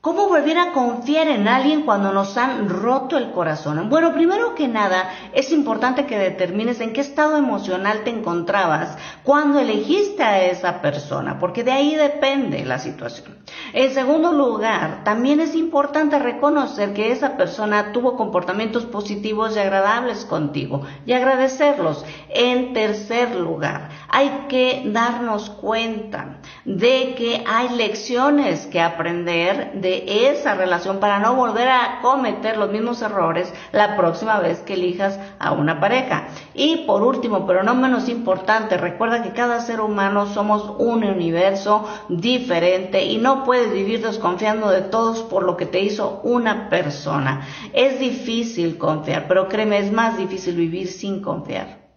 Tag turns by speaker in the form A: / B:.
A: ¿Cómo volver a confiar en alguien cuando nos han roto el corazón? Bueno, primero que nada, es importante que determines en qué estado emocional te encontrabas cuando elegiste a esa persona, porque de ahí depende la situación. En segundo lugar, también es importante reconocer que esa persona tuvo comportamientos positivos y agradables contigo y agradecerlos. En tercer lugar, hay que darnos cuenta de que hay lecciones que aprender de esa relación para no volver a cometer los mismos errores la próxima vez que elijas a una pareja. Y por último, pero no menos importante, recuerda que cada ser humano somos un universo diferente y no puedes vivir desconfiando de todos por lo que te hizo una persona. Es difícil confiar, pero créeme, es más difícil vivir sin confiar.